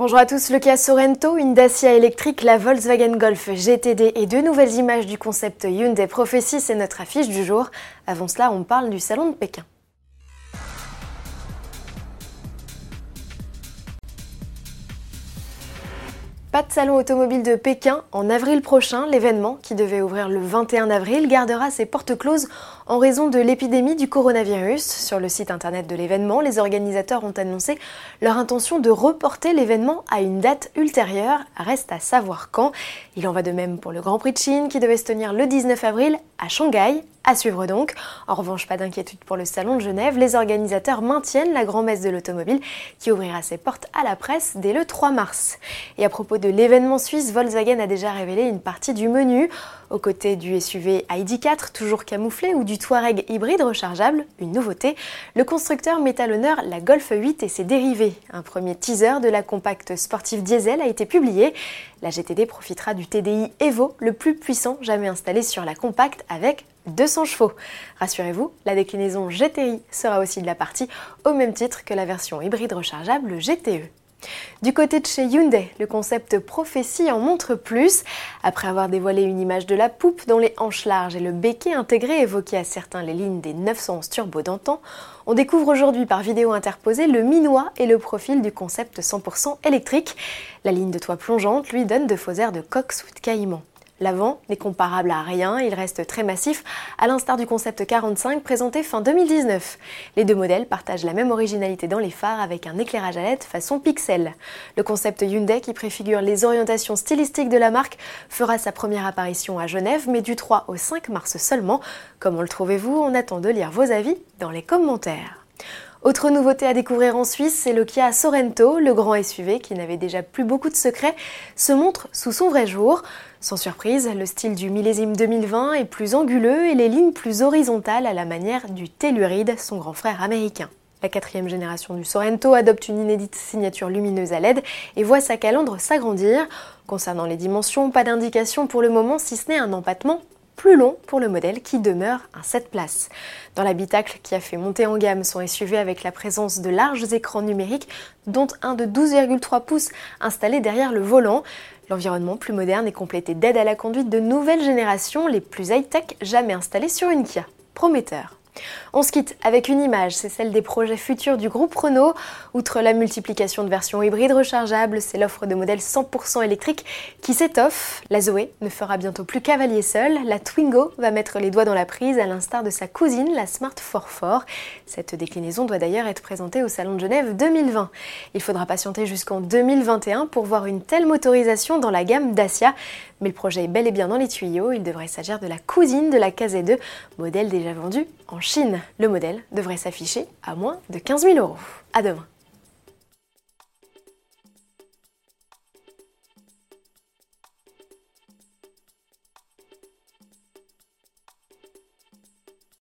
Bonjour à tous, le Kia Sorento, une Dacia électrique, la Volkswagen Golf GTD et deux nouvelles images du concept Hyundai Prophecy, c'est notre affiche du jour. Avant cela, on parle du salon de Pékin. Pas de salon automobile de Pékin en avril prochain. L'événement, qui devait ouvrir le 21 avril, gardera ses portes closes en raison de l'épidémie du coronavirus. Sur le site internet de l'événement, les organisateurs ont annoncé leur intention de reporter l'événement à une date ultérieure. Reste à savoir quand. Il en va de même pour le Grand Prix de Chine qui devait se tenir le 19 avril à Shanghai. À suivre donc. En revanche, pas d'inquiétude pour le Salon de Genève. Les organisateurs maintiennent la grand-messe de l'automobile qui ouvrira ses portes à la presse dès le 3 mars. Et à propos de l'événement suisse, Volkswagen a déjà révélé une partie du menu. Aux côtés du SUV ID4, toujours camouflé, ou du Touareg hybride rechargeable, une nouveauté, le constructeur met à l'honneur la Golf 8 et ses dérivés. Un premier teaser de la compacte sportive diesel a été publié. La GTD profitera du TDI Evo, le plus puissant jamais installé sur la compacte, avec 200 chevaux. Rassurez-vous, la déclinaison GTI sera aussi de la partie, au même titre que la version hybride rechargeable GTE. Du côté de chez Hyundai, le concept prophétie en montre plus. Après avoir dévoilé une image de la poupe dont les hanches larges et le béquet intégré évoquaient à certains les lignes des 911 turbo d'antan, on découvre aujourd'hui par vidéo interposée le minois et le profil du concept 100% électrique. La ligne de toit plongeante lui donne de faux airs de ou de caïman. L'avant n'est comparable à rien, il reste très massif, à l'instar du concept 45 présenté fin 2019. Les deux modèles partagent la même originalité dans les phares avec un éclairage à LED façon pixel. Le concept Hyundai, qui préfigure les orientations stylistiques de la marque, fera sa première apparition à Genève, mais du 3 au 5 mars seulement. Comment le trouvez-vous? On attend de lire vos avis dans les commentaires. Autre nouveauté à découvrir en Suisse, c'est le Kia Sorento, le grand SUV qui n'avait déjà plus beaucoup de secrets, se montre sous son vrai jour. Sans surprise, le style du millésime 2020 est plus anguleux et les lignes plus horizontales à la manière du Telluride, son grand frère américain. La quatrième génération du Sorento adopte une inédite signature lumineuse à LED et voit sa calandre s'agrandir. Concernant les dimensions, pas d'indication pour le moment si ce n'est un empattement plus long pour le modèle qui demeure un 7 places. Dans l'habitacle qui a fait monter en gamme son SUV avec la présence de larges écrans numériques, dont un de 12,3 pouces installé derrière le volant. L'environnement plus moderne est complété d'aides à la conduite de nouvelles générations, les plus high-tech jamais installées sur une Kia. Prometteur. On se quitte avec une image, c'est celle des projets futurs du groupe Renault. Outre la multiplication de versions hybrides rechargeables, c'est l'offre de modèles 100% électriques qui s'étoffe. La Zoé ne fera bientôt plus cavalier seul, la Twingo va mettre les doigts dans la prise à l'instar de sa cousine, la Smart 44. Cette déclinaison doit d'ailleurs être présentée au Salon de Genève 2020. Il faudra patienter jusqu'en 2021 pour voir une telle motorisation dans la gamme Dacia, mais le projet est bel et bien dans les tuyaux, il devrait s'agir de la cousine de la KZ2, modèle déjà vendu en Chine. Le modèle devrait s'afficher à moins de 15 000 euros. À demain